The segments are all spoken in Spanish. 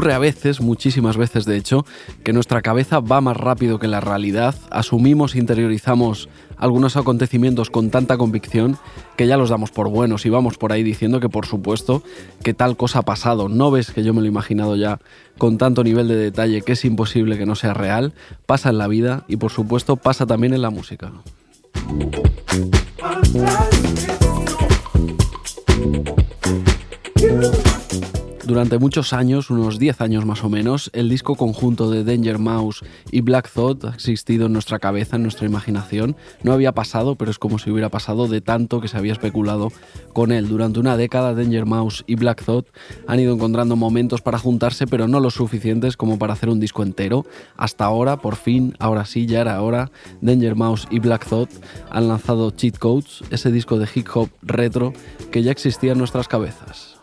Ocurre a veces, muchísimas veces de hecho, que nuestra cabeza va más rápido que la realidad, asumimos, interiorizamos algunos acontecimientos con tanta convicción que ya los damos por buenos y vamos por ahí diciendo que por supuesto que tal cosa ha pasado. No ves que yo me lo he imaginado ya con tanto nivel de detalle que es imposible que no sea real. Pasa en la vida y por supuesto pasa también en la música. Durante muchos años, unos 10 años más o menos, el disco conjunto de Danger Mouse y Black Thought ha existido en nuestra cabeza, en nuestra imaginación. No había pasado, pero es como si hubiera pasado de tanto que se había especulado con él. Durante una década, Danger Mouse y Black Thought han ido encontrando momentos para juntarse, pero no lo suficientes como para hacer un disco entero. Hasta ahora, por fin, ahora sí, ya era hora, Danger Mouse y Black Thought han lanzado Cheat Codes, ese disco de hip hop retro que ya existía en nuestras cabezas.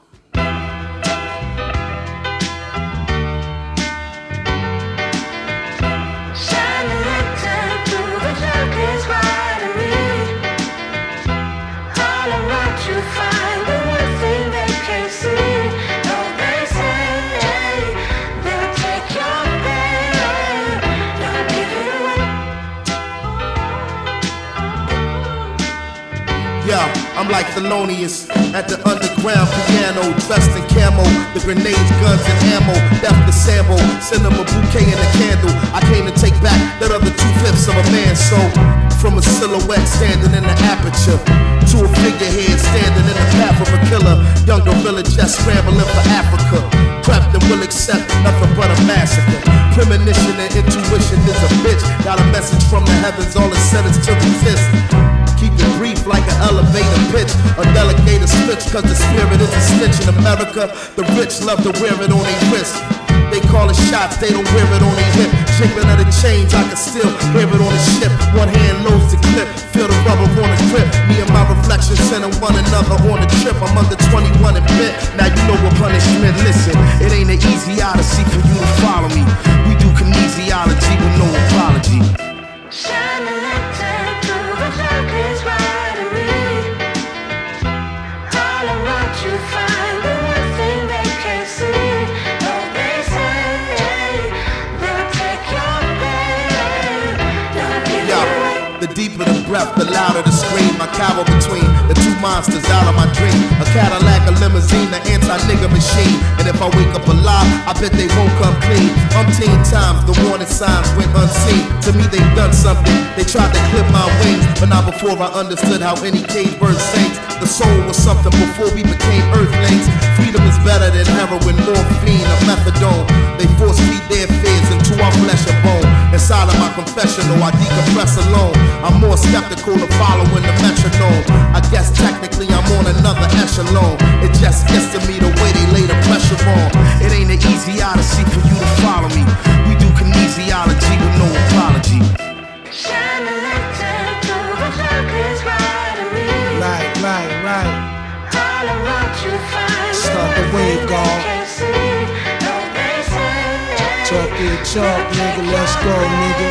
I'm like Thelonious at the underground piano, dressed in camo. The grenades, guns, and ammo. Left the sample, send a bouquet and a candle. I came to take back that other two fifths of a man. So, from a silhouette standing in the aperture to a figurehead standing in the path of a killer. Young gorilla just scrambling for Africa. Prepped and will accept nothing but a massacre. Premonition and intuition is a bitch. Got a message from the heavens, all it said is to resist. Keep it brief like an elevator pitch. A delegator switch, cause the spirit is a snitch in America. The rich love to wear it on their wrist. They call it shots, they don't wear it on their hip. Jiggling of the change, I can still hear it on the ship. One hand loads the clip, feel the rubber on the grip. Me and my reflection sending one another on the trip. I'm under 21 and bit. Now you know what punishment. Listen, it ain't an easy odyssey for you to follow me. We do kinesiology with no apology. Breath, the louder the scream. I cower between the two monsters out of my dream. A Cadillac, a limousine, an anti-nigga machine. And if I wake up alive, I bet they won't come clean. Umpteen times, the warning signs went unseen. To me, they've done something. They tried to clip my wings, but not before I understood how any cage bird sings. The soul was something before we became earthlings. Freedom is better than heroin, morphine, or methadone. They force feed their fears into our flesh and bone. Inside of my confessional, I decompress alone. I'm more skeptical of following the metronome. I guess technically I'm on another echelon. It just gets to me the way they lay the pressure on. It ain't an easy odyssey for you to follow me. We do kinesiology with no apology. Right, right, right. Start the wave, God. Talk it, talk, nigga. Let's go, nigga.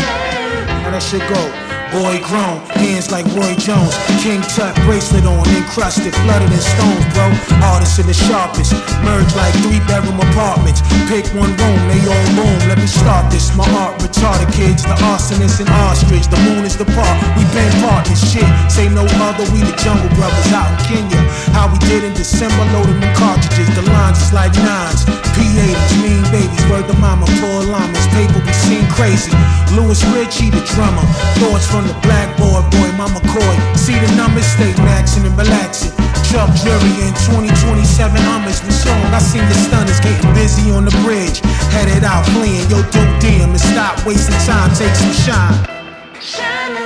How that shit go? Boy grown, hands like Roy Jones. King Tut bracelet on, encrusted, flooded in stones, bro. Artists in the sharpest, merge like three bedroom apartments. Pick one room, they all boom. Let me start this. My art retarded kids, the arsonist and ostrich. The moon is the park, we been partners. Shit, say no other, we the jungle brothers out in Kenya. How we did in December, loading them cartridges. The lines is like nines. P80s, mean babies, word the mama, poor llamas. Paper we seen crazy. Louis Ritchie, the drummer. Thoughts from the blackboard, boy, mama coy. See the numbers, stay maxing and relaxing. Chuck Jury in 2027 Hummers with song. I seen the stunners getting busy on the bridge. Headed out fleeing, yo, dope damn, and stop wasting time, take some shine. Shine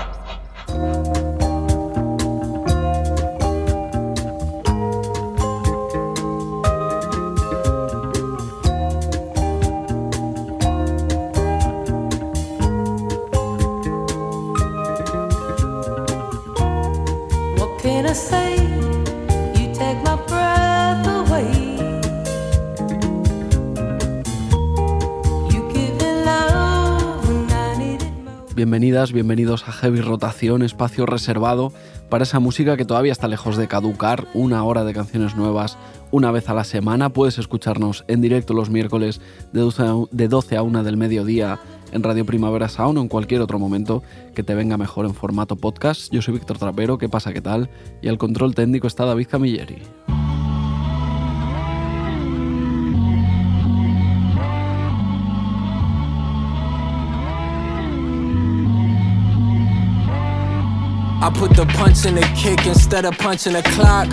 Bienvenidos a Heavy Rotación, espacio reservado para esa música que todavía está lejos de caducar, una hora de canciones nuevas una vez a la semana. Puedes escucharnos en directo los miércoles de 12 a, de 12 a 1 del mediodía en Radio Primavera Sound o en cualquier otro momento que te venga mejor en formato podcast. Yo soy Víctor Trapero, ¿qué pasa? ¿Qué tal? Y al control técnico está David Camilleri. I put the punch in the kick instead of punching the clock.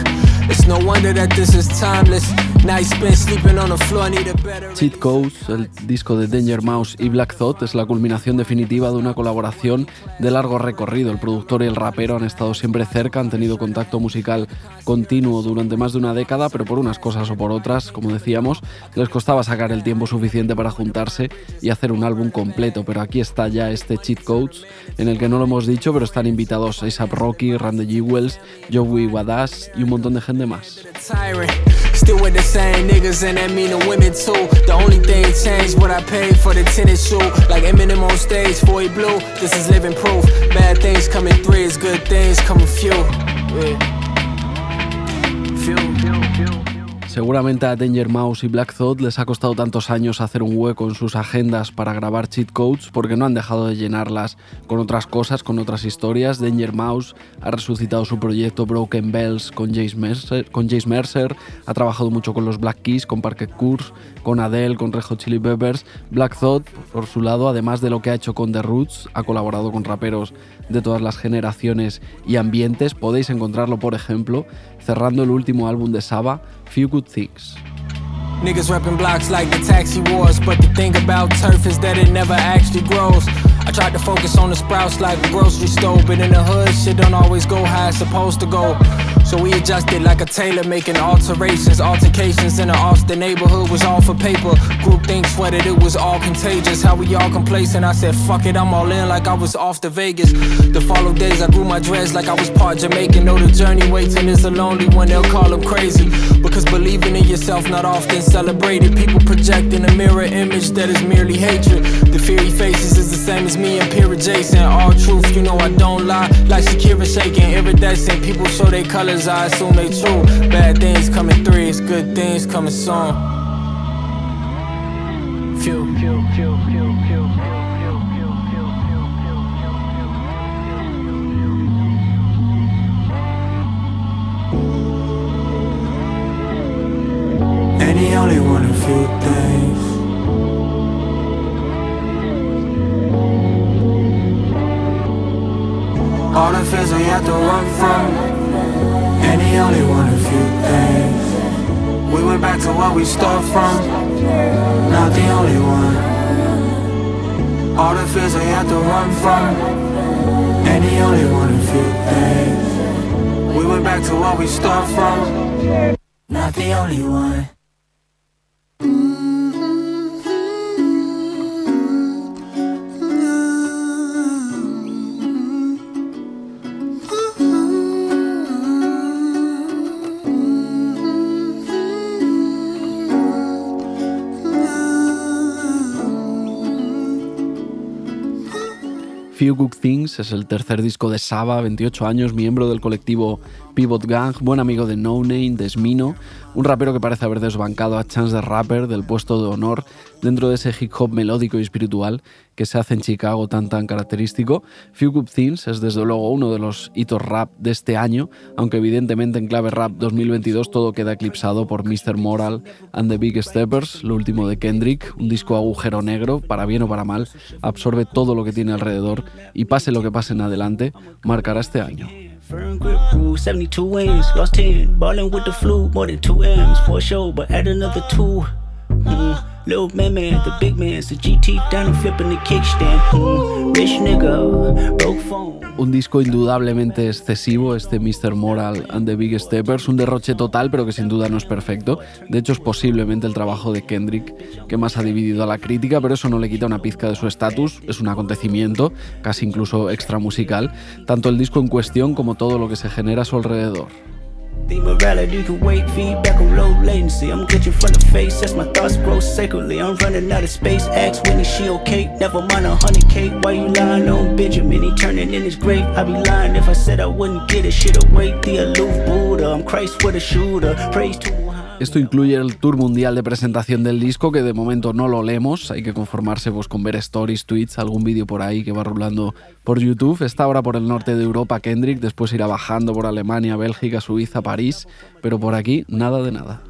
Cheat Codes, el disco de Danger Mouse y Black Thought, es la culminación definitiva de una colaboración de largo recorrido. El productor y el rapero han estado siempre cerca, han tenido contacto musical continuo durante más de una década, pero por unas cosas o por otras, como decíamos, les costaba sacar el tiempo suficiente para juntarse y hacer un álbum completo. Pero aquí está ya este Cheat Codes, en el que no lo hemos dicho, pero están invitados A$AP Rocky, Randy Jewels, Joey Wadas y un montón de gente Still with the same niggas, and that mean the women too. The only thing changed what I paid for the tennis shoe. Like Eminem on stage, for he blue. This is living proof. Bad things come in threes, good things come in few. Yeah. Few, few. Seguramente a Danger Mouse y Black Thought les ha costado tantos años hacer un hueco en sus agendas para grabar cheat codes porque no han dejado de llenarlas con otras cosas, con otras historias. Danger Mouse ha resucitado su proyecto Broken Bells con Jace Mercer, Mercer ha trabajado mucho con los Black Keys, con Parquet Course, con Adele, con Red Hot Chili Peppers. Black Thought, por su lado, además de lo que ha hecho con The Roots, ha colaborado con raperos de todas las generaciones y ambientes. Podéis encontrarlo, por ejemplo, cerrando el último álbum de Saba, Few Good Things. Niggas reppin' blocks like the taxi wars, but the thing about turf is that it never actually grows. I tried to focus on the sprouts like a grocery store, but in the hood, shit don't always go how it's supposed to go. So we adjusted like a tailor, making alterations, altercations in the Austin neighborhood was all for paper. Group think sweated, it was all contagious. How we all complacent? I said, fuck it, I'm all in like I was off to Vegas. The follow days, I grew my dreads like I was part Jamaican. Know the journey waiting is a lonely one, they'll call them crazy. Because believing in yourself not often celebrated. People projecting a mirror image that is merely hatred. The fear he faces is the same as me and Pira Jason. All truth, you know I don't lie. Like Shakira shaking, iridescent. People show their colors, I assume they true. Bad things coming threes, good things coming soon. Few, few, few, few, few. The had to run from. And he only wanted a few things. We went back to where we start from. Not the only one. All the fears I had to run from, and he only wanted a few things. We went back to where we start from, not the only one. Few Good Things es el tercer disco de Saba, 28 años, miembro del colectivo Pivot Gang, buen amigo de No Name, de Smino, un rapero que parece haber desbancado a Chance the Rapper del puesto de honor dentro de ese hip hop melódico y espiritual que se hace en Chicago tan tan característico. Few Good Things es desde luego uno de los hitos rap de este año, aunque evidentemente en clave rap 2022 todo queda eclipsado por Mr. Moral and the Big Steppers, lo último de Kendrick, un disco agujero negro, para bien o para mal, absorbe todo lo que tiene alrededor y pase lo que pase en adelante, marcará este año. Firm grip rule, 72 wins, lost 10. Ballin' with the flu, more than 2 M's for a show, but add another 2. Un disco indudablemente excesivo, este Mr. Moral and the Big Steppers, un derroche total, pero que sin duda no es perfecto. De hecho, es posiblemente el trabajo de Kendrick que más ha dividido a la crítica, pero eso no le quita una pizca de su estatus, es un acontecimiento, casi incluso extra musical, tanto el disco en cuestión como todo lo que se genera a su alrededor. The morality can wait, feedback on low latency. I'm glitching from the face as my thoughts grow sacredly. I'm running out of space. Ask Winnie, she okay? Never mind a hundred K. Why you lying on Benjamin? He turning in his grave. I'd be lying if I said I wouldn't get it. Shit away, the aloof Buddha. I'm Christ with a shooter. Praise to Esto incluye el tour mundial de presentación del disco, que de momento no lo leemos, hay que conformarse pues, con ver stories, tweets, algún vídeo por ahí que va rulando por YouTube. Está ahora por el norte de Europa Kendrick, después irá bajando por Alemania, Bélgica, Suiza, París, pero por aquí nada de nada.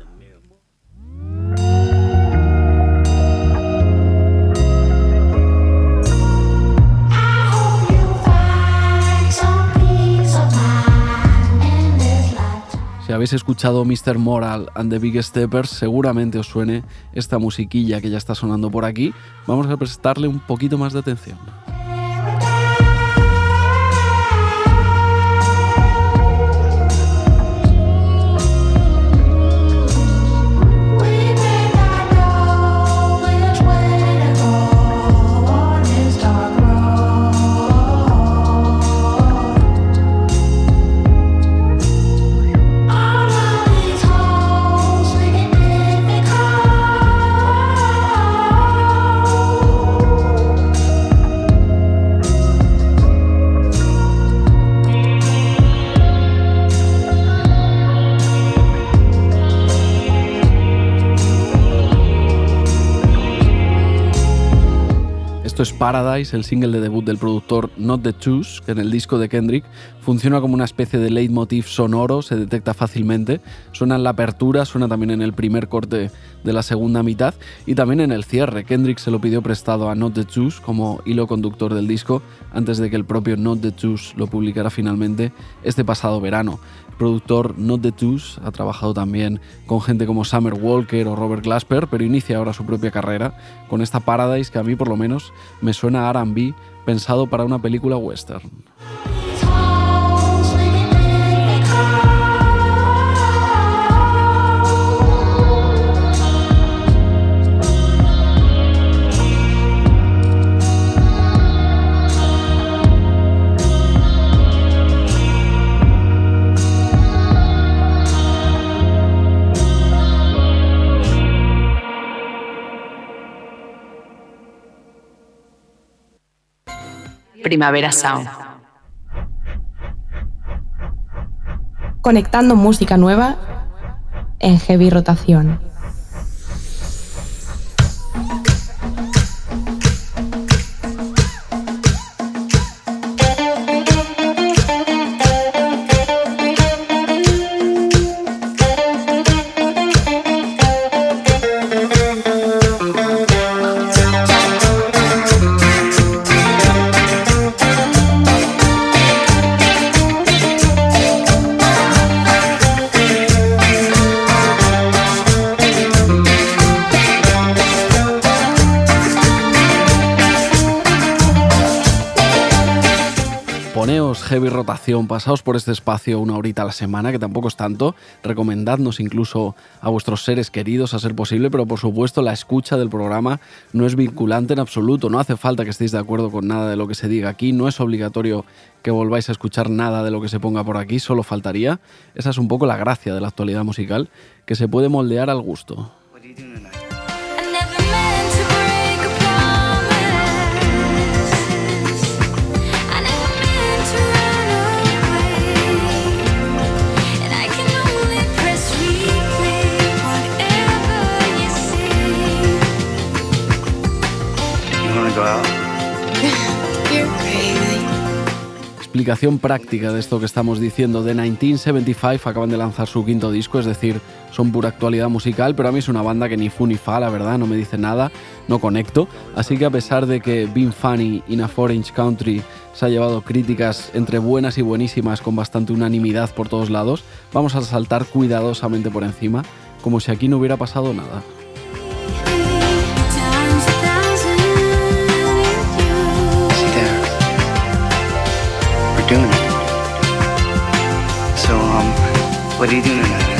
Si habéis escuchado Mr. Moral and the Big Steppers, seguramente os suene esta musiquilla que ya está sonando por aquí. Vamos a prestarle un poquito más de atención. Esto es Paradise, el single de debut del productor Not the Choose, que en el disco de Kendrick funciona como una especie de leitmotiv sonoro, se detecta fácilmente, suena en la apertura, suena también en el primer corte de la segunda mitad y también en el cierre. Kendrick se lo pidió prestado a Not the Choose como hilo conductor del disco antes de que el propio Not the Choose lo publicara finalmente este pasado verano. Productor Not the Choose ha trabajado también con gente como Summer Walker o Robert Glasper, pero inicia ahora su propia carrera con esta Paradise que a mí por lo menos me suena a RB pensado para una película western. Primavera Sound. Conectando música nueva en heavy rotación. Heavy rotación, pasaos por este espacio una horita a la semana, que tampoco es tanto. Recomendadnos incluso a vuestros seres queridos a ser posible, pero por supuesto la escucha del programa no es vinculante en absoluto. No hace falta que estéis de acuerdo con nada de lo que se diga aquí. No es obligatorio que volváis a escuchar nada de lo que se ponga por aquí, solo faltaría. Esa es un poco la gracia de la actualidad musical, que se puede moldear al gusto. Explicación práctica de esto que estamos diciendo. De 1975 acaban de lanzar su quinto disco, es decir, son pura actualidad musical, pero a mí es una banda que ni fu ni fa, la verdad, no me dice nada, no conecto. Así que a pesar de que Being Funny in a Foreign Country se ha llevado críticas entre buenas y buenísimas con bastante unanimidad por todos lados, vamos a saltar cuidadosamente por encima, como si aquí no hubiera pasado nada. So, um, what are you doing tonight?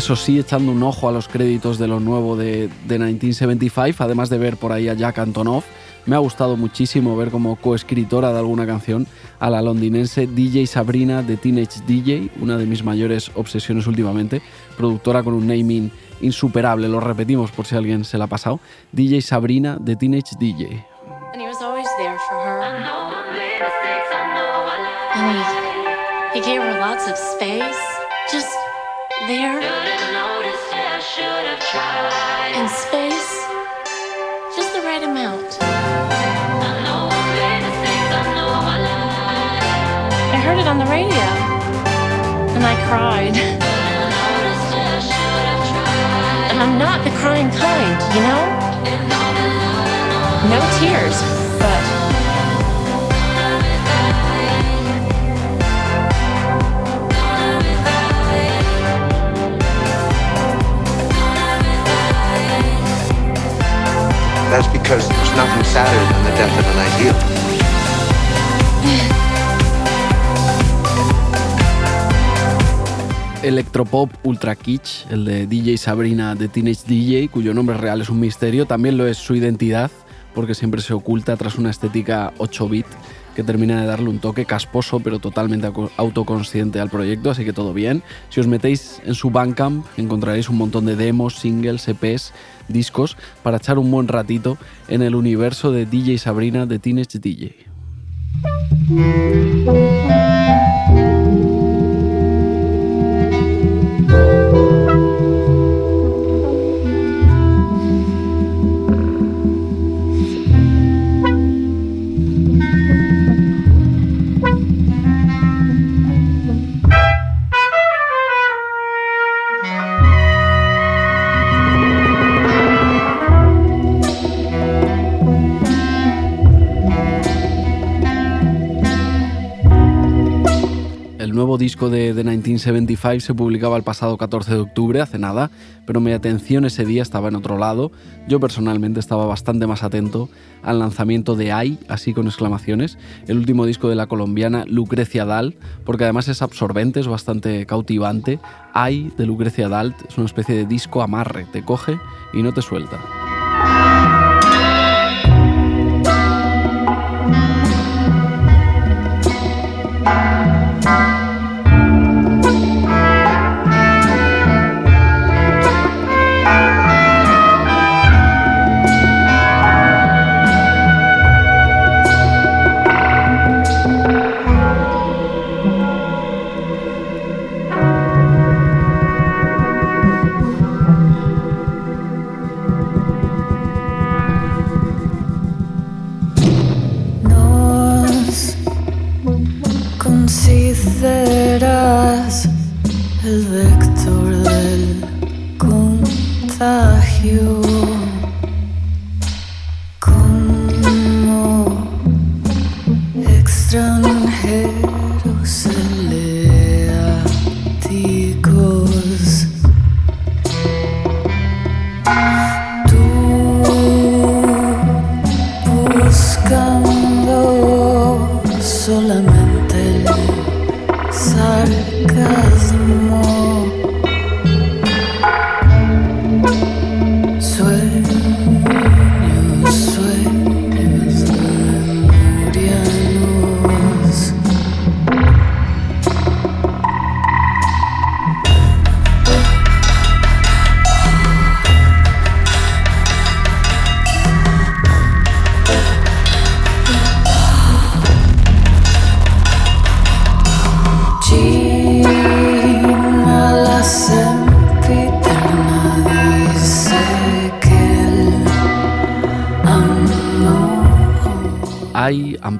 Eso sí, echando un ojo a los créditos de lo nuevo de, de 1975, además de ver por ahí a Jack Antonoff, me ha gustado muchísimo ver como coescritora de alguna canción a la londinense DJ Sabrina de Teenage DJ, una de mis mayores obsesiones últimamente, productora con un naming insuperable, lo repetimos por si alguien se la ha pasado, DJ Sabrina de Teenage DJ. And he was always there for her. And he, he gave her lots of space. Just there. And space. Just the right amount. I heard it on the radio. And I cried. And I'm not the crying kind, you know? No tears, That's because there's nothing sadder than the death of an ideal. Electropop Ultra Kitsch, el de DJ Sabrina de Teenage DJ, cuyo nombre real es un misterio, también lo es su identidad, porque siempre se oculta tras una estética 8-bit que termina de darle un toque casposo pero totalmente autoconsciente al proyecto, así que todo bien. Si os metéis en su Bandcamp encontraréis un montón de demos, singles, EPs, discos para echar un buen ratito en el universo de DJ Sabrina de Teenage DJ. Disco de, de 1975 se publicaba el pasado 14 de octubre, hace nada, pero mi atención ese día estaba en otro lado. Yo personalmente estaba bastante más atento al lanzamiento de Ay, así con exclamaciones, el último disco de la colombiana Lucrecia Dal, porque además es absorbente, es bastante cautivante. Ay de Lucrecia Dal es una especie de disco amarre, te coge y no te suelta. Sarcasmo.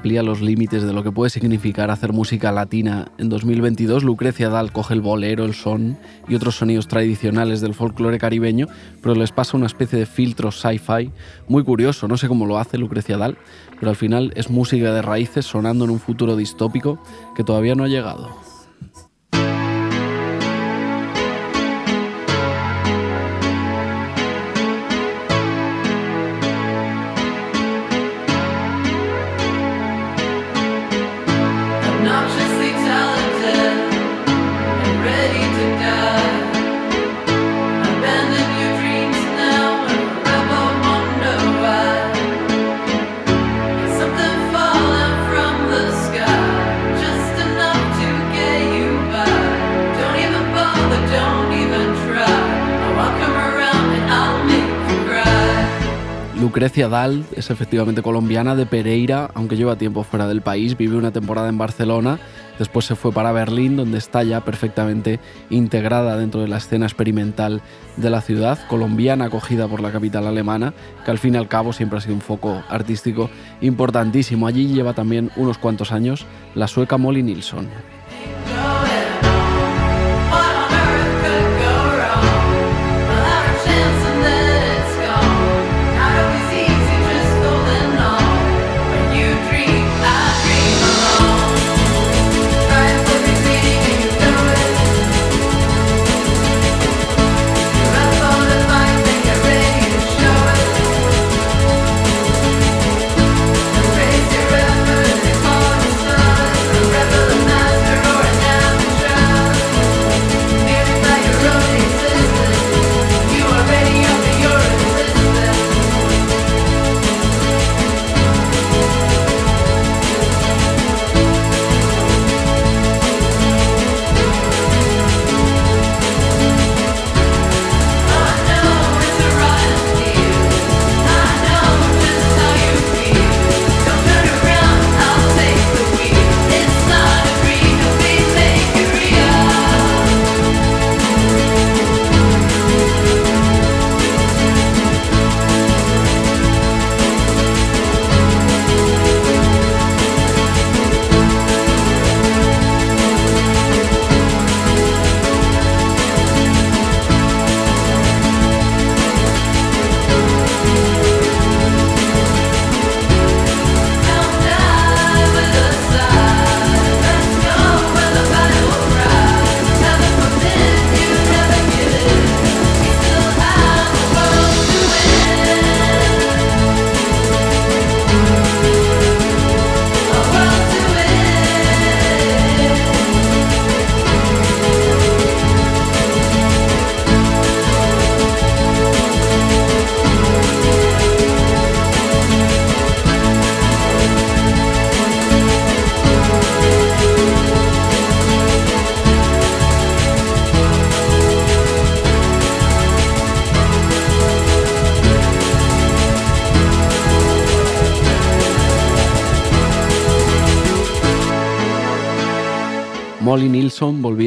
Amplía los límites de lo que puede significar hacer música latina. En 2022 Lucrecia Dal coge el bolero, el son y otros sonidos tradicionales del folclore caribeño, pero les pasa una especie de filtro sci-fi muy curioso. No sé cómo lo hace Lucrecia Dal, pero al final es música de raíces sonando en un futuro distópico que todavía no ha llegado. Lucrecia Dal es efectivamente colombiana de Pereira, aunque lleva tiempo fuera del país, vive una temporada en Barcelona, después se fue para Berlín, donde está ya perfectamente integrada dentro de la escena experimental de la ciudad, colombiana acogida por la capital alemana, que al fin y al cabo siempre ha sido un foco artístico importantísimo. Allí lleva también unos cuantos años la sueca Molly Nilsson.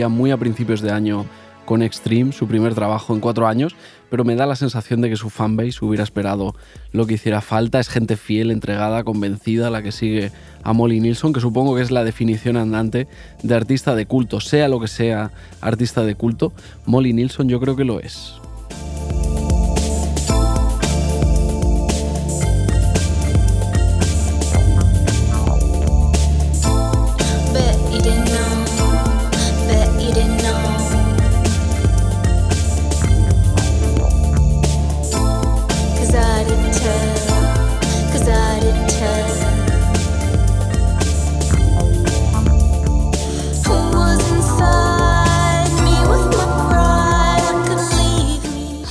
Muy a principios de año con Extreme, su primer trabajo en cuatro años, pero me da la sensación de que su fanbase hubiera esperado lo que hiciera falta. Es gente fiel, entregada, convencida, la que sigue a Molly Nilsson, que supongo que es la definición andante de artista de culto. Sea lo que sea artista de culto, Molly Nilsson yo creo que lo es.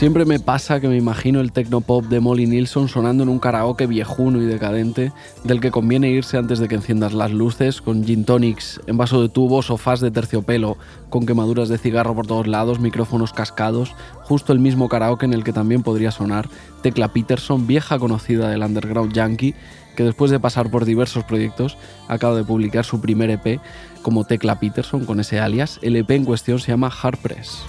Siempre me pasa que me imagino el tecnopop de Molly Nilsson sonando en un karaoke viejuno y decadente, del que conviene irse antes de que enciendas las luces, con gin tonics en vaso de tubo, sofás de terciopelo, con quemaduras de cigarro por todos lados, micrófonos cascados, justo el mismo karaoke en el que también podría sonar Tecla Peterson, vieja conocida del underground yankee, que después de pasar por diversos proyectos acaba de publicar su primer EP como Tecla Peterson con ese alias. El EP en cuestión se llama Hard Press.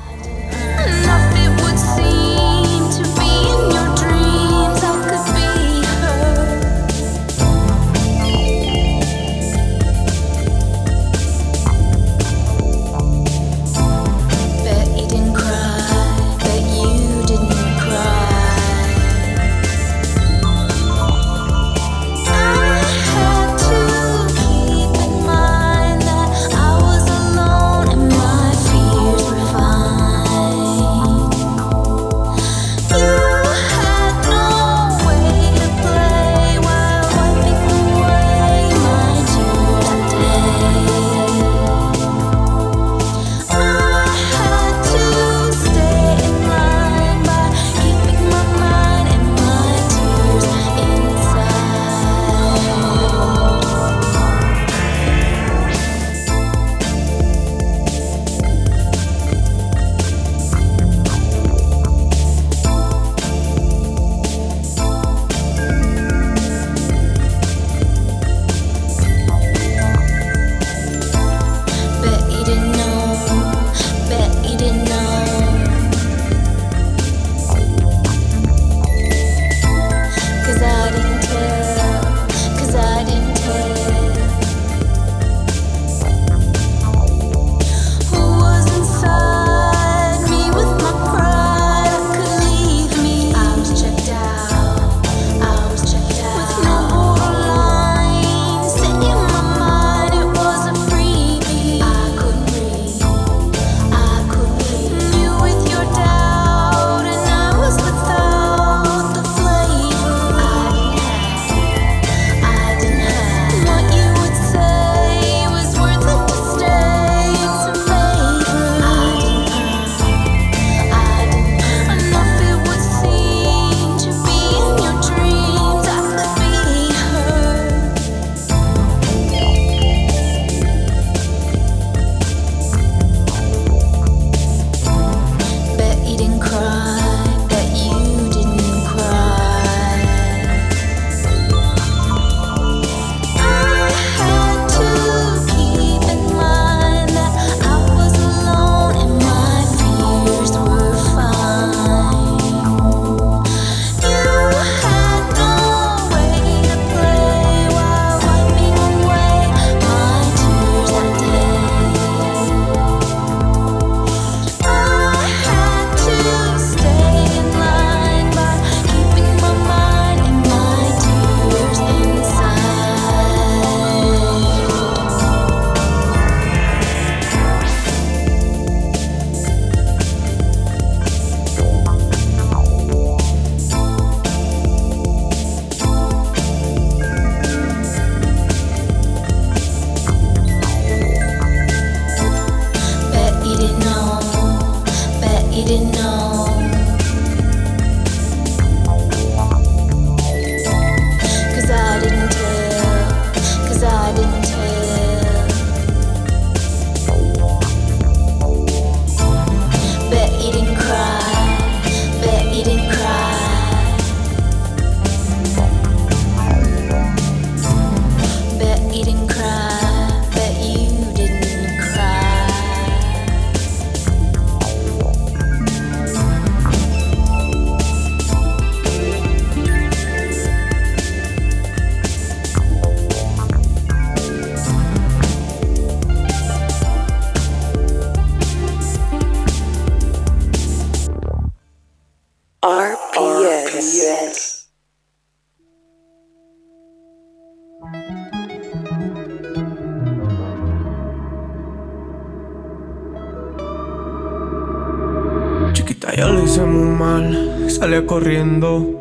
Corriendo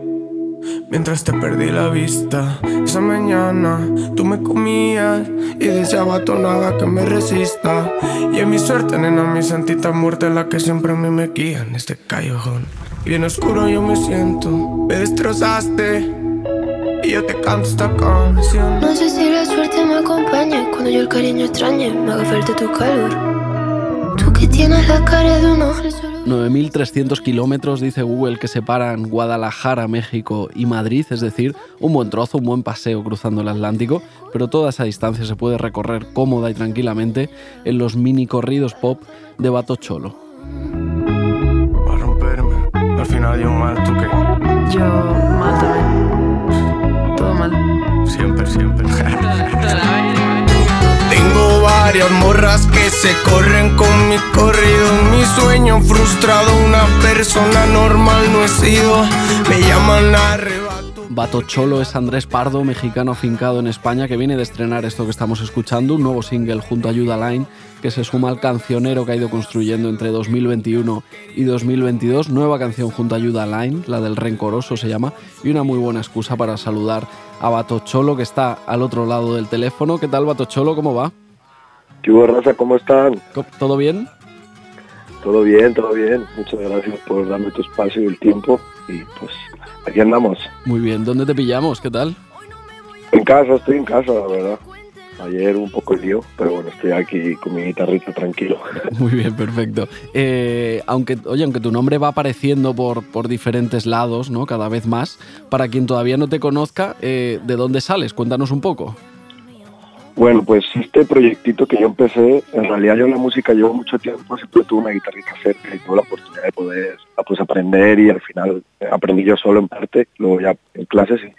mientras te perdí la vista. Esa mañana tú me comías y deseaba tu nada que me resista. Y en mi suerte, nena, mi santita muerte, la que siempre a mí me guía en este callejón. Bien oscuro yo me siento, me destrozaste. Y yo te canto esta canción. No sé si la suerte me acompañe cuando yo el cariño extrañe, me haga falta tu calor. Tú que tienes la cara de un solo 9.300 kilómetros, dice Google, que separan Guadalajara, México y Madrid, es decir, un buen trozo, un buen paseo cruzando el Atlántico, pero toda esa distancia se puede recorrer cómoda y tranquilamente en los mini corridos pop de Bato Cholo. A romperme. Al final yo mal, ¿tú qué? Yo mal también. Todo mal. Siempre, siempre. Varias morras que se corren con mi corrido. Mi sueño frustrado, una persona normal no he sido. Me llaman arrebato. Bato Cholo es Andrés Pardo, mexicano afincado en España, que viene de estrenar esto que estamos escuchando, un nuevo single junto a Ayuda Line, que se suma al cancionero que ha ido construyendo entre 2021 y 2022. Nueva canción junto a Ayuda Line, la del Rencoroso se llama, y una muy buena excusa para saludar a Bato Cholo, que está al otro lado del teléfono. ¿Qué tal, Bato Cholo? ¿Cómo va? ¿Qué hubo, raza? ¿Cómo están? ¿Todo bien? Todo bien, todo bien. Muchas gracias por darme tu espacio y el tiempo. Y pues aquí andamos. Muy bien. ¿Dónde te pillamos? ¿Qué tal? En casa, estoy en casa, la verdad. Ayer un poco lío, pero bueno, estoy aquí con mi guitarrita tranquilo. Muy bien, perfecto. Eh, aunque, oye, aunque tu nombre va apareciendo por, por diferentes lados, ¿no? Cada vez más. Para quien todavía no te conozca, eh, ¿de dónde sales? Cuéntanos un poco. Bueno, pues este proyectito que yo empecé, en realidad yo la música llevo mucho tiempo, siempre tuve una guitarrita cerca y tuve la oportunidad de poder pues, aprender y al final aprendí yo solo en parte, luego ya en clases y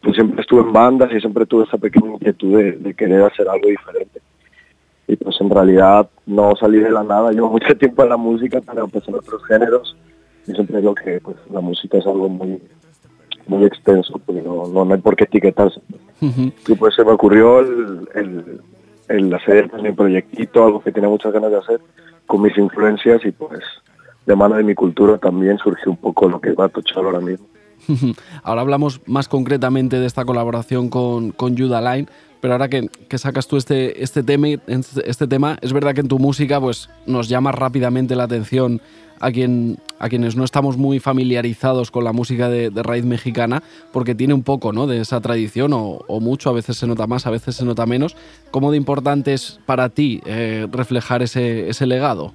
pues siempre estuve en bandas y siempre tuve esa pequeña inquietud de, de querer hacer algo diferente. Y pues en realidad no salí de la nada, llevo mucho tiempo en la música, pero pues en otros géneros y siempre digo que pues la música es algo muy muy extenso, porque no, no, no hay por qué etiquetarse. Y pues se me ocurrió el, el, el hacer pues, mi proyectito, algo que tenía muchas ganas de hacer, con mis influencias y pues de mano de mi cultura también surgió un poco lo que va a tochar ahora mismo. Ahora hablamos más concretamente de esta colaboración con, con Judah Line, pero ahora que, que sacas tú este, este, tema, este, este tema, es verdad que en tu música pues, nos llama rápidamente la atención a, quien, a quienes no estamos muy familiarizados con la música de, raíz mexicana, porque tiene un poco ¿no? de esa tradición, o, o, mucho, a veces se nota más, a veces se nota menos. ¿Cómo de importante es para ti eh, reflejar ese, ese legado?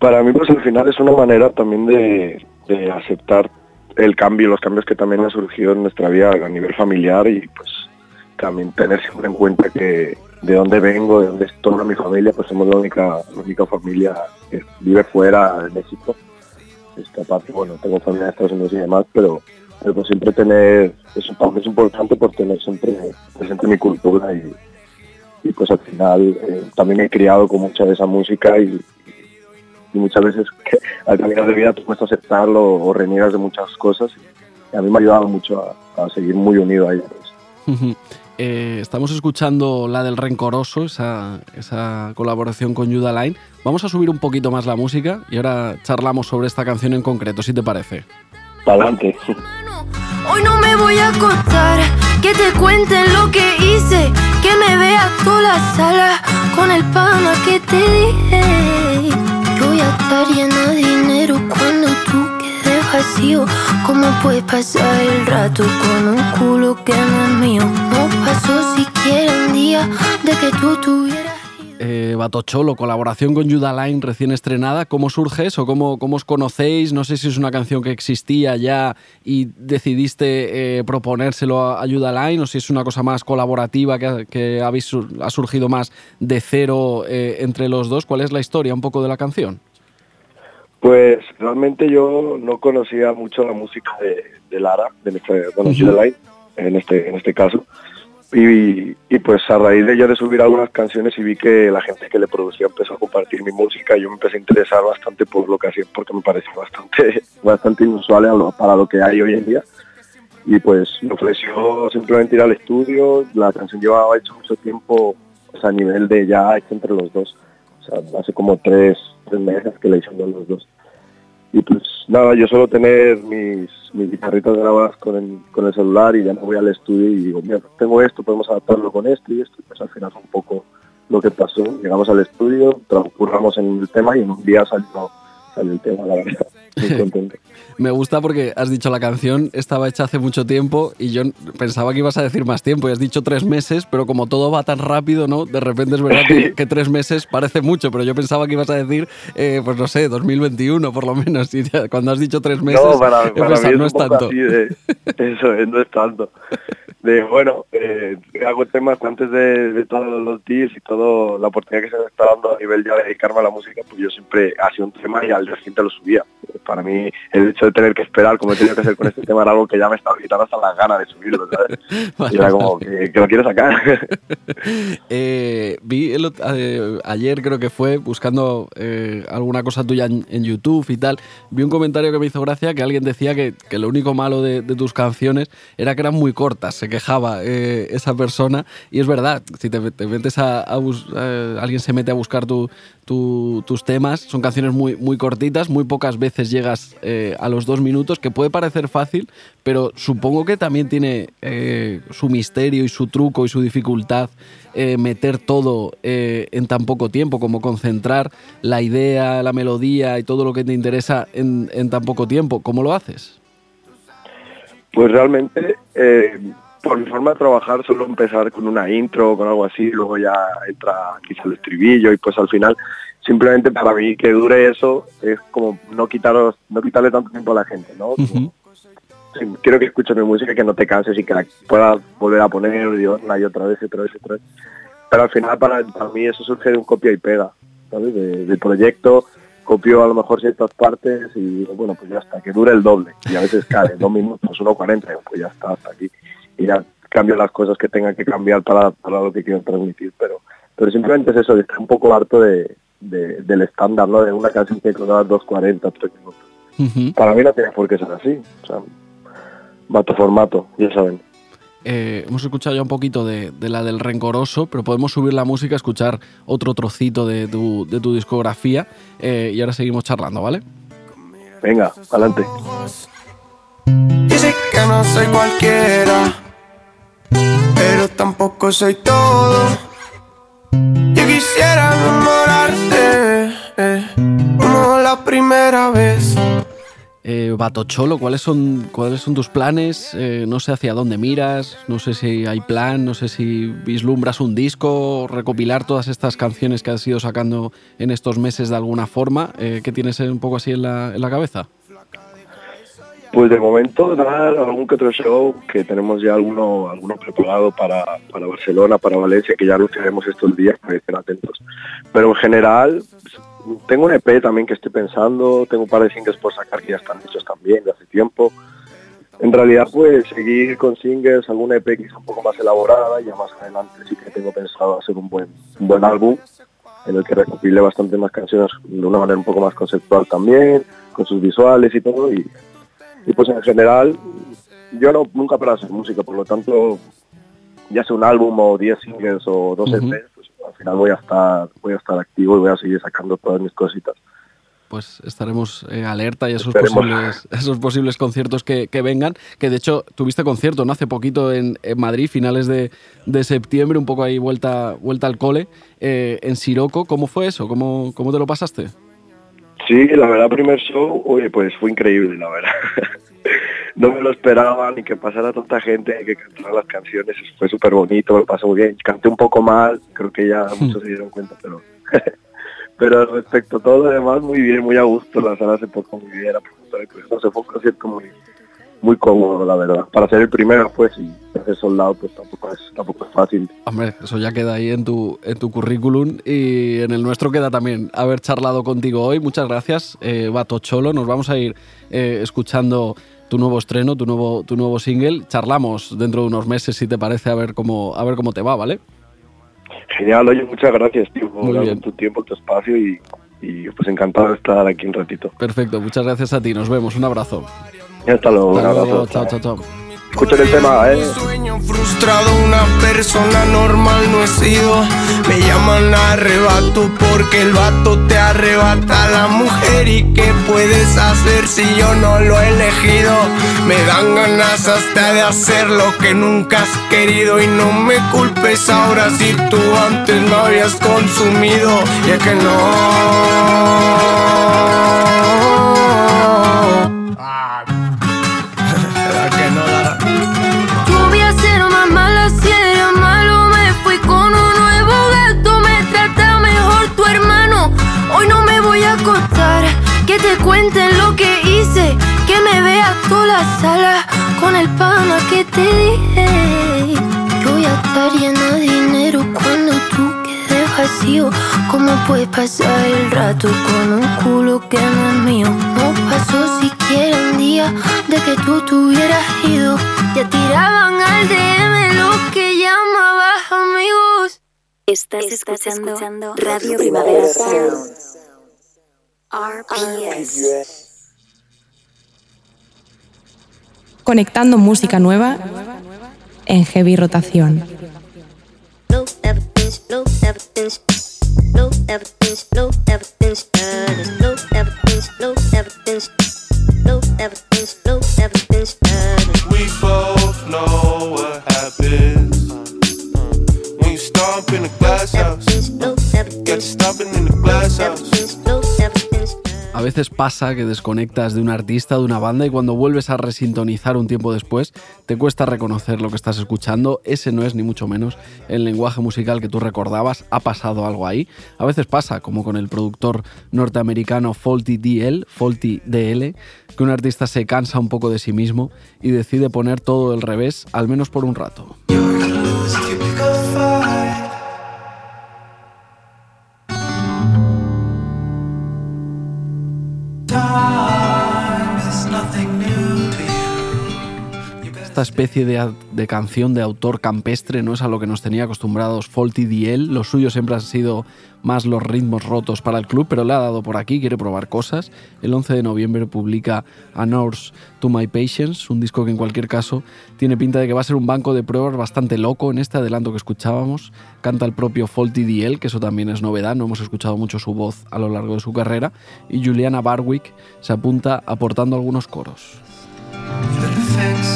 Para mí, pues al final es una manera también de, de aceptar el cambio, los cambios que también han surgido en nuestra vida a nivel familiar y pues también tener siempre en cuenta que de dónde vengo, de dónde es toda mi familia, pues somos la única, la única familia que vive fuera de México. Esta parte, bueno, tengo familia en Estados Unidos y demás, pero, pero pues siempre tener, eso es importante por tener siempre presente mi cultura y, pues al final eh, también he criado con mucha de esa música y, muchas veces al caminar de vida tú cuesta aceptarlo o reniegas de muchas cosas y a mí me ha ayudado mucho a, a seguir muy unido a ella. Pues. Eh, estamos escuchando la del Rencoroso, esa, esa colaboración con Judah Line. Vamos a subir un poquito más la música y ahora charlamos sobre esta canción en concreto, si te parece. Adelante. Hoy no me voy a acostar, que te cuenten lo que hice, que me veas toda la sala con el pana que te dije. Yo voy a estar llena de dinero cuando tú vacío. ¿Cómo puedes pasar el rato con un culo que no es? No pasó siquiera un día de que tú tuvieras. Eh, Batocholo, colaboración con Judah Line recién estrenada. ¿Cómo surge eso? ¿Cómo, ¿Cómo os conocéis? No sé si es una canción que existía ya y decidiste eh, proponérselo a, a Judah Line o si es una cosa más colaborativa que, que habéis, ha surgido más de cero eh, entre los dos. ¿Cuál es la historia un poco de la canción? Pues realmente yo no conocía mucho la música de, de Lara, de nuestra, bueno. Judah Line, en este, en este caso. Y, y pues a raíz de yo de subir algunas canciones y vi que la gente que le producía empezó a compartir mi música y yo me empecé a interesar bastante por lo que hacía porque me pareció bastante, bastante inusual para lo que hay hoy en día. Y pues me ofreció simplemente ir al estudio, la canción llevaba hecho mucho tiempo pues, a nivel de ya hecho entre los dos. O sea, hace como tres, tres meses que la hicimos los dos. Y pues nada, yo suelo tener mis, mis guitarritas grabadas con el, con el celular y ya me voy al estudio y digo, mira, tengo esto, podemos adaptarlo con esto y esto. Y pues al final fue un poco lo que pasó. Llegamos al estudio, transcurramos en el tema y en un día salió, salió el tema, la verdad. Muy contento. Me gusta porque has dicho la canción estaba hecha hace mucho tiempo y yo pensaba que ibas a decir más tiempo y has dicho tres meses, pero como todo va tan rápido, ¿no? De repente es verdad que, que tres meses parece mucho, pero yo pensaba que ibas a decir, eh, pues no sé, 2021 por lo menos. Y ya cuando has dicho tres meses, no, para, he para pensado, mí es no tanto. así de- eso es, no es tanto. De, bueno, eh, hago temas antes de, de todos los días y toda la oportunidad que se me está dando a nivel ya de dedicarme a la música, pues yo siempre hacía un tema y al día siguiente lo subía. Para mí el hecho de tener que esperar, como he tenido que hacer con este tema, era algo que ya me estaba quitando hasta las ganas de subirlo, ¿sabes? Vale, y era como que, que lo quiero sacar. Eh, vi el eh, ayer, creo que fue, buscando eh, alguna cosa tuya en, en YouTube y tal, vi un comentario que me hizo gracia que alguien decía que, que lo único malo de, de tus canciones era que eran muy cortas, quejaba eh, esa persona. Y es verdad, si te, te metes a, a eh, alguien se mete a buscar tu- tu- tus temas, son canciones muy, muy cortitas, muy pocas veces llegas eh, a los dos minutos, que puede parecer fácil, pero supongo que también tiene su misterio y su truco y su dificultad meter todo en tan poco tiempo, como concentrar la idea, la melodía y todo lo que te interesa en, tan poco tiempo. ¿Cómo lo haces? Pues realmente, por mi forma de trabajar, suelo empezar con una intro, con algo así, luego ya entra quizá el estribillo y pues al final, simplemente para mí que dure eso es como no quitaros, no quitarle tanto tiempo a la gente, ¿no? Quiero que escuches mi música y que no te canses y que la puedas volver a poner una y otra vez y otra vez y otra vez. Pero al final para, para mí eso surge de un copia y pega, ¿sabes? De- del proyecto, copio a lo mejor ciertas partes y bueno, pues ya está, que dure el doble. Y a veces cae, dos minutos, uno cuarenta, pues ya está, hasta aquí. Y ya cambio las cosas que tengan que cambiar para, para lo que quiero transmitir. Pero, pero simplemente es eso, de estar un poco harto de, de- del estándar, ¿no? De una canción que durar 2.40, 3 minutos. Para mí no tiene por qué ser así. O sea, va tu formato, ya saben. Eh, hemos escuchado ya un poquito de, de la del rencoroso, pero podemos subir la música, escuchar otro trocito de tu, de tu discografía eh, y ahora seguimos charlando, ¿vale? Venga, adelante. Dice que no soy cualquiera, pero tampoco soy todo. Yo quisiera enamorarte eh, como la primera vez. Eh, Batocholo, ¿cuáles son, ¿cuáles son tus planes? Eh, no sé hacia dónde miras, no sé si hay plan, no sé si vislumbras un disco, recopilar todas estas canciones que has ido sacando en estos meses de alguna forma. Eh, ¿Qué tienes un poco así en la, en la cabeza? Pues de momento dar algún que otro show que tenemos ya alguno, alguno preparado para, para Barcelona, para Valencia, que ya anunciaremos estos días para que estén atentos. Pero en general tengo un EP también que estoy pensando, tengo un par de singles por sacar que ya están hechos también de hace tiempo. En realidad pues seguir con singles, algún EP quizá un poco más elaborada ya más adelante sí que tengo pensado hacer un buen, un buen álbum en el que recopile bastante más canciones de una manera un poco más conceptual también, con sus visuales y todo. Y, y pues en general, yo no nunca para hacer música, por lo tanto, ya sea un álbum o 10 singles o 12 Ujú. EPs, pues al final voy a estar voy a estar activo y voy a seguir sacando todas mis cositas. Pues estaremos eh, alerta y esos Esperemos. posibles, esos posibles conciertos que, que vengan. Que de hecho tuviste concierto ¿no? hace poquito en, en Madrid, finales de, de septiembre, un poco ahí vuelta, vuelta al cole, eh, en Siroco. ¿Cómo fue eso? ¿Cómo, ¿Cómo te lo pasaste? Sí, la verdad, primer show, oye, pues fue increíble, la verdad. no me lo esperaba ni que pasara tanta gente, que cantara las canciones, fue súper bonito, me lo pasé muy bien. Canté un poco mal, creo que ya muchos se dieron cuenta, pero pero respecto a todo lo demás, muy bien, muy a gusto, la sala se poco muy bien, pues, no sé, fue un concierto muy muy cómodo, la verdad. Para ser el primero, pues, y ser soldado, pues tampoco es, tampoco es fácil. Hombre, eso ya queda ahí en tu, en tu currículum y en el nuestro queda también haber charlado contigo hoy. Muchas gracias, eh, Bato Cholo. Nos vamos a ir eh, escuchando tu nuevo estreno, tu nuevo, tu nuevo single. Charlamos dentro de unos meses, si te parece, a ver cómo, a ver cómo te va, ¿vale? Genial, oye, muchas gracias, tío, por tu tiempo, tu espacio y, y pues encantado de estar aquí un ratito. Perfecto, muchas gracias a ti. Nos vemos. Un abrazo. Hasta luego, un Hasta luego. Chao, chao, chao. Escuchen el tema, eh. Sueño frustrado, una persona normal no he sido. Me llaman arrebato porque el vato te arrebata a la mujer. ¿Y qué puedes hacer si yo no lo he elegido? Me dan ganas hasta de hacer lo que nunca has querido. Y no me culpes ahora si tú antes lo habías consumido. Y es que no. que te cuenten lo que hice, que me veas tú la sala con el pana que te dije. Voy a estar llena de dinero cuando tú quedes vacío. ¿Cómo puedes pasar el rato con un culo que no es mío? No pasó siquiera un día de que tú te hubieras ido. Ya tiraban al DM lo que llamabas amigos. Estás, Estás escuchando, escuchando Radio Primavera Sound. RPS. Conectando música nueva en heavy rotación. We both know what happens when you stomp in the glass house. Got you stomping in the glass house. A veces pasa que desconectas de un artista, de una banda y cuando vuelves a resintonizar un tiempo después te cuesta reconocer lo que estás escuchando. Ese no es ni mucho menos el lenguaje musical que tú recordabas. Ha pasado algo ahí. A veces pasa, como con el productor norteamericano Faulty DL, Faulty DL, que un artista se cansa un poco de sí mismo y decide poner todo del revés, al menos por un rato. Esta especie de, de canción de autor campestre no es a lo que nos tenía acostumbrados Faulty DL. Lo suyo siempre han sido más los ritmos rotos para el club, pero le ha dado por aquí, quiere probar cosas. El 11 de noviembre publica A Nurse to My Patience, un disco que en cualquier caso tiene pinta de que va a ser un banco de pruebas bastante loco. En este adelanto que escuchábamos, canta el propio Faulty DL, que eso también es novedad, no hemos escuchado mucho su voz a lo largo de su carrera, y Juliana Barwick se apunta aportando algunos coros.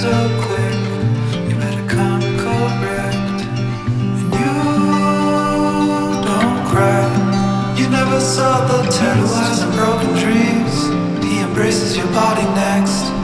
So quick, You never saw the turtle eyes and broken dreams. He embraces your body next.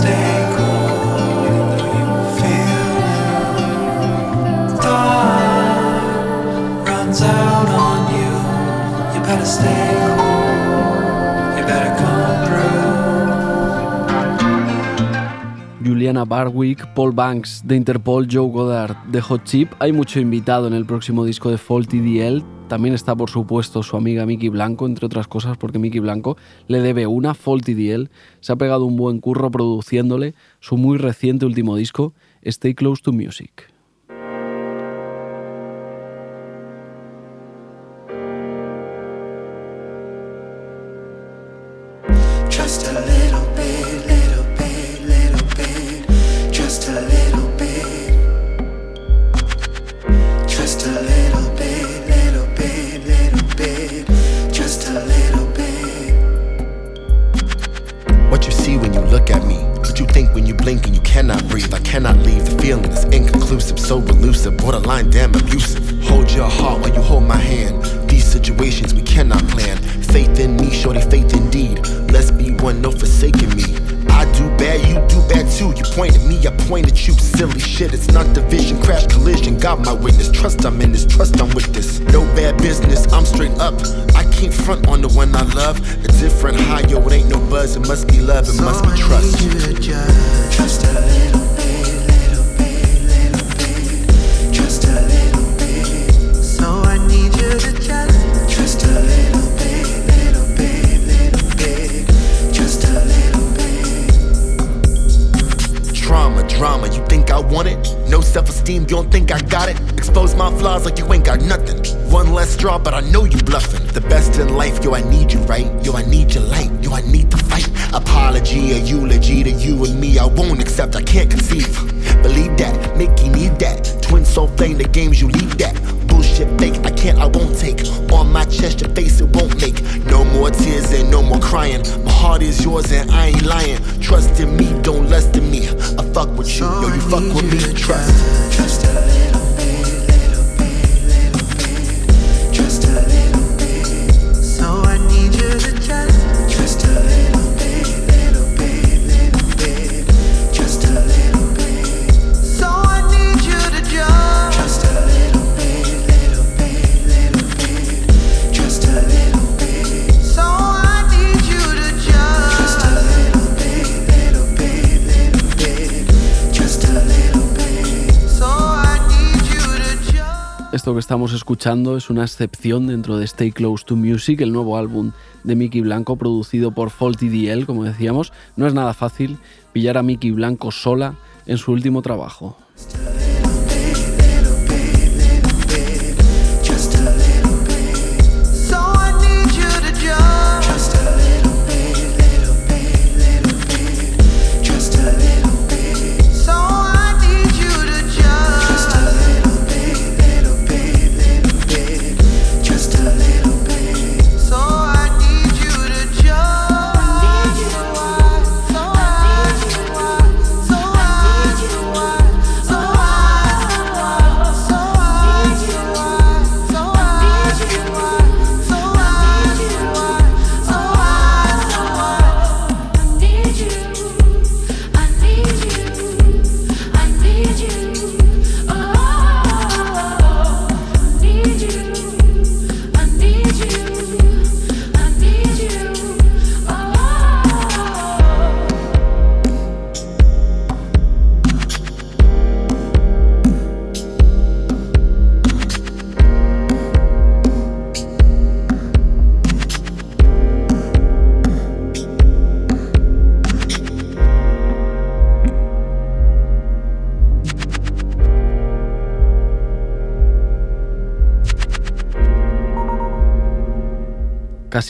Stay Juliana Barwick, Paul Banks de Interpol, Joe Goddard de Hot Chip. Hay mucho invitado en el próximo disco de Faulty DL. También está, por supuesto, su amiga Miki Blanco, entre otras cosas, porque Miki Blanco le debe una Faulty DL. Se ha pegado un buen curro produciéndole su muy reciente último disco, Stay Close to Music. Got my witness, trust I'm in this, trust I'm with this. No bad business, I'm straight up. I can't front on the one I love. A different high, yo, it ain't no buzz. It must be love, it must be trust. Just a little think I got it? Expose my flaws like you ain't got nothing. One less straw, but I know you bluffing. The best in life, yo, I need you, right? Yo, I need your light, yo, I need the fight. Apology, a eulogy to you and me, I won't accept, I can't conceive. Believe that, Mickey need that. Twin soul flame, the games you lead that. Bullshit fake, I can't, I won't take. On my chest, your face, it won't make. No more tears and no more crying. My heart is yours and I ain't lying. Trust in me, don't lust in me. I fuck with you, yo, you fuck with me, trust. Just Esto que estamos escuchando es una excepción dentro de Stay Close to Music, el nuevo álbum de Mickey Blanco producido por Faulty DL, como decíamos. No es nada fácil pillar a Mickey Blanco sola en su último trabajo.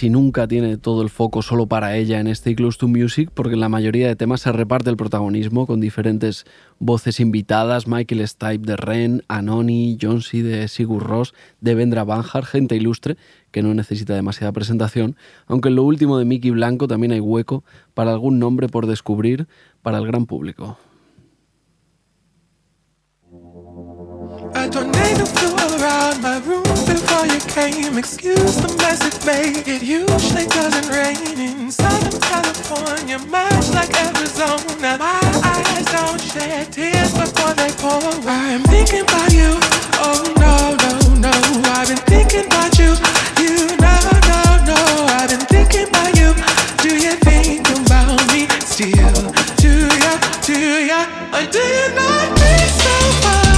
Casi nunca tiene todo el foco solo para ella en Stay Close to Music, porque en la mayoría de temas se reparte el protagonismo con diferentes voces invitadas: Michael Stipe de Ren, Anoni, Johnsy de Sigur Ross, Devendra Banhart, gente ilustre que no necesita demasiada presentación, aunque en lo último de Mickey Blanco también hay hueco para algún nombre por descubrir para el gran público. A tornado flew around my room before you came. Excuse the mess it made. It usually doesn't rain in Southern California, much like Arizona. My eyes don't shed tears before they pour. I'm thinking about you. Oh no, no, no. I've been thinking about you. You never know, no, no. I've been thinking about you. Do you think about me still? Do ya, do ya, or do not think so far?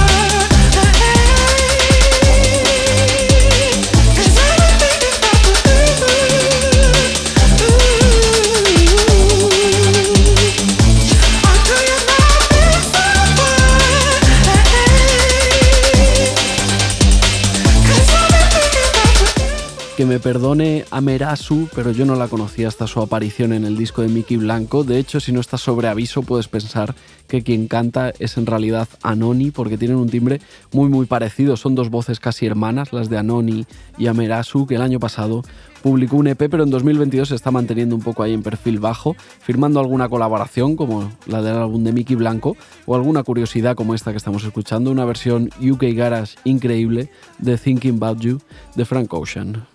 Me perdone Amerasu, pero yo no la conocía hasta su aparición en el disco de Mickey Blanco. De hecho, si no estás sobre aviso, puedes pensar que quien canta es en realidad Anoni, porque tienen un timbre muy muy parecido. Son dos voces casi hermanas, las de Anoni y Amerasu, que el año pasado publicó un EP, pero en 2022 se está manteniendo un poco ahí en perfil bajo, firmando alguna colaboración como la del álbum de Mickey Blanco o alguna curiosidad como esta que estamos escuchando, una versión UK Garage increíble de Thinking About You de Frank Ocean.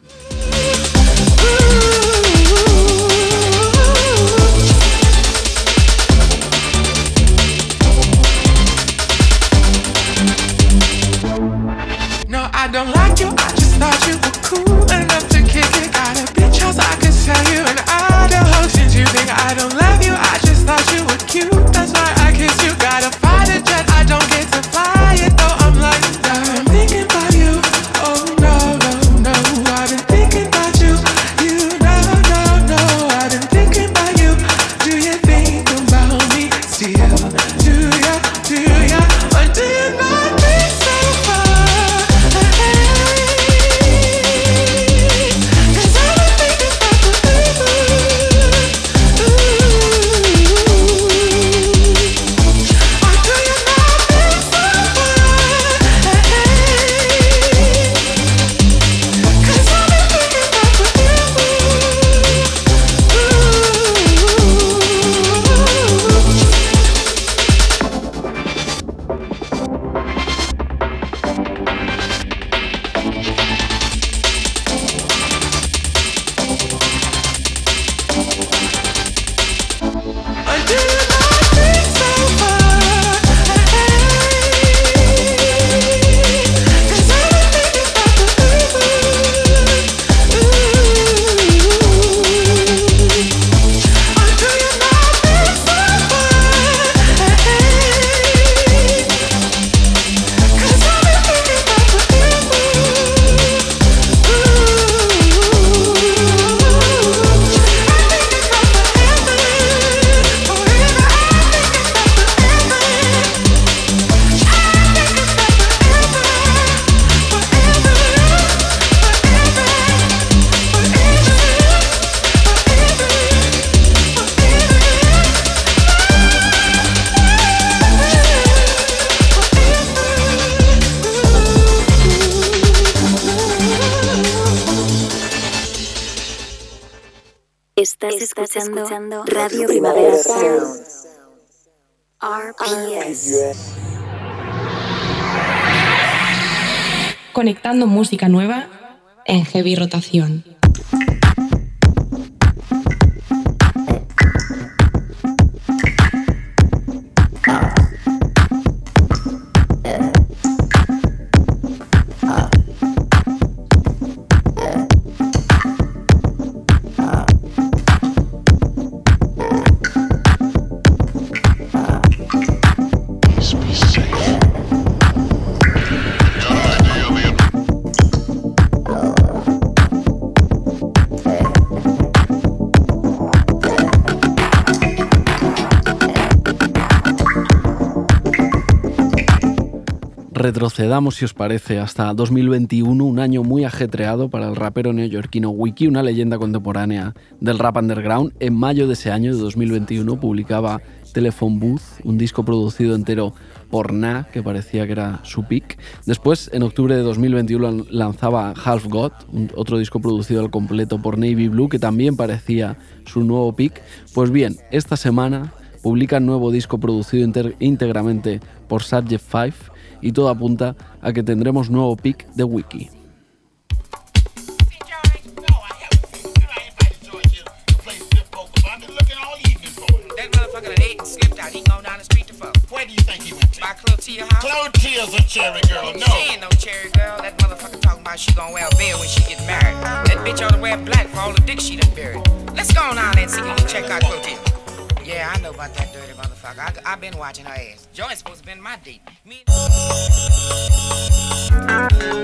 Conectando música nueva en heavy rotación. Retrocedamos, si os parece, hasta 2021, un año muy ajetreado para el rapero neoyorquino Wiki, una leyenda contemporánea del rap underground. En mayo de ese año, de 2021, publicaba Telephone Booth, un disco producido entero por Na, que parecía que era su pick. Después, en octubre de 2021, lanzaba Half God, otro disco producido al completo por Navy Blue, que también parecía su nuevo pick. Pues bien, esta semana publica nuevo disco producido íntegramente por Subject 5 y todo apunta a que tendremos nuevo pick de Wiki. Let's go on and see you check out Clotia. Yeah, I know about that dirty motherfucker. I, I been watching her ass. Joy's supposed to been my date. Me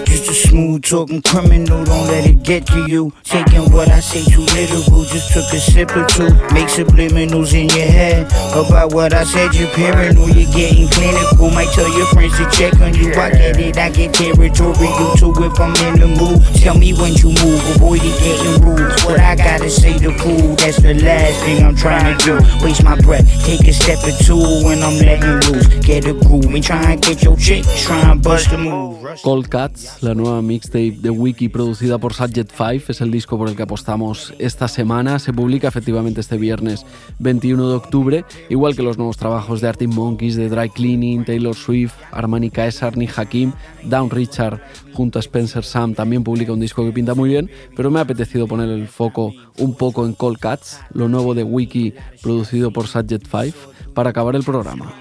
Just a smooth talking criminal, don't let it get to you. Taking what I say too literal, just took a sip or two. Make subliminals in your head about what I said. You're paranoid, you're getting clinical. Might tell your friends to check on you. I get it, I get territorial too if I'm in the mood. Tell me when you move, avoid it getting rude. What I gotta say to prove, that's the last thing I'm trying to do. Waste my breath, take a step or two when I'm letting loose. Get a groove, ain't trying to get your chick, try and bust a move. Cold Cats, la nueva mixtape de Wiki producida por Subject 5, es el disco por el que apostamos esta semana. Se publica efectivamente este viernes 21 de octubre, igual que los nuevos trabajos de Arctic Monkeys, de Dry Cleaning, Taylor Swift, Armani Caesar, ni Hakim, Down Richard junto a Spencer Sam también publica un disco que pinta muy bien, pero me ha apetecido poner el foco un poco en Cold Cats, lo nuevo de Wiki producido por Subject 5, para acabar el programa.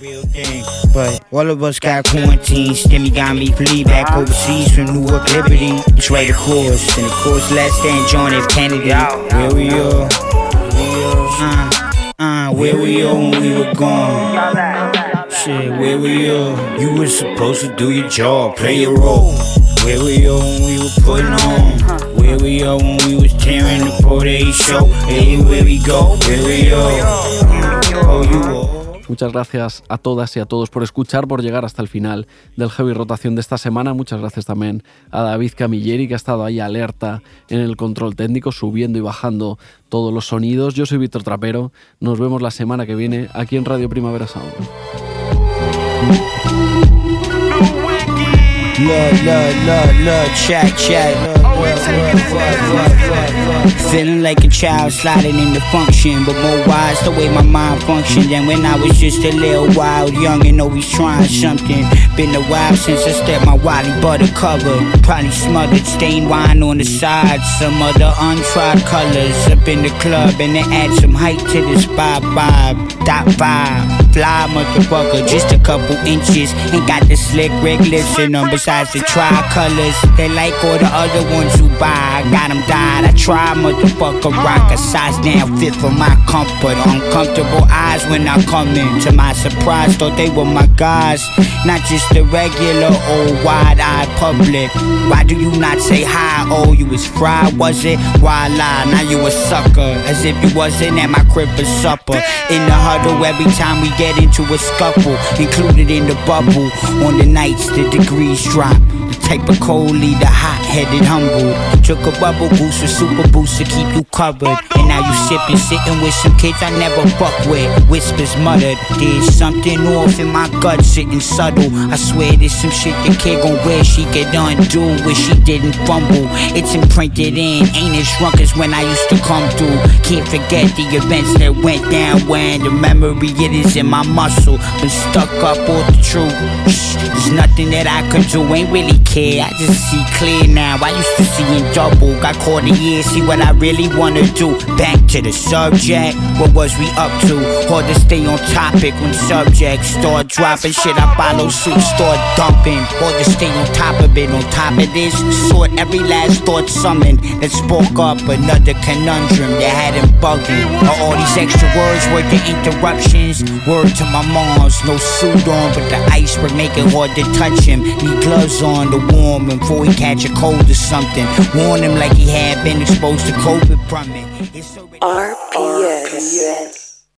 Real thing. But all of us got quarantine. Stimmy got me flee back overseas from Newark Liberty. It's right, of course. And of course, less than John F. Kennedy. Where we are. Uh, uh, where we are when we were gone. Shit, where we are. You were supposed to do your job, play your role. Where we are when we were putting on. Where we are when we was tearing apart a show. Hey, where we go, where we are. Oh, you are. Muchas gracias a todas y a todos por escuchar, por llegar hasta el final del Heavy Rotación de esta semana. Muchas gracias también a David Camilleri, que ha estado ahí alerta en el control técnico, subiendo y bajando todos los sonidos. Yo soy Víctor Trapero. Nos vemos la semana que viene aquí en Radio Primavera Sound. Love, love, love, love, chat, chat. Feeling like a child sliding into function, but more wise the way my mind functioned than when I was just a little wild, young and always trying something. Been a while since I stepped my Wally butter cover. Probably smothered stained wine on the side, some other untried colors up in the club, and they add some height to this vibe, vibe, dot vibe. Fly motherfucker, just a couple inches. Ain't got the slick red lips in besides the tri-colors. They like all the other ones who buy. I got them dyed. I try motherfucker rock a size down fit for my comfort. Uncomfortable eyes when I come in. To my surprise, thought they were my guys. Not just the regular old wide-eyed public. Why do you not say hi? Oh, you was fried, was it? Why lie? Now you a sucker. As if you wasn't at my crib for supper. In the huddle every time we get into a scuffle. Included in the bubble. On the nights the degrees drop. The type of cold the hot-headed humble. Took a bubble goose with super boots to keep you covered. And now you sipping, sitting with some kids I never fuck with. Whispers muttered, there's something off in my gut, sitting subtle. I swear there's some shit the kid gon' wear she could undo wish she didn't fumble. It's imprinted in, ain't as drunk as when I used to come through. Can't forget the events that went down when the memory it is in my muscle. Been stuck up all the truth. Shh, there's nothing that I could do, ain't really care. I just see clear now. I used to see in double. Got caught a year, see what I really wanna do. Back to the subject, what was we up to? Hard to stay on topic when subjects start dropping shit. I follow suit, start dumping. Hard to stay on top of it. On top of this, sort every last thought summoned that spoke up another conundrum that had him bugging. Are all these extra words worth the interruptions? Word to my moms, no suit on, but the iceberg make it hard to touch him. Need gloves on to warm him before he catch a cold or something. Warn him like he had been exposed to COVID from it. It's already- RPS.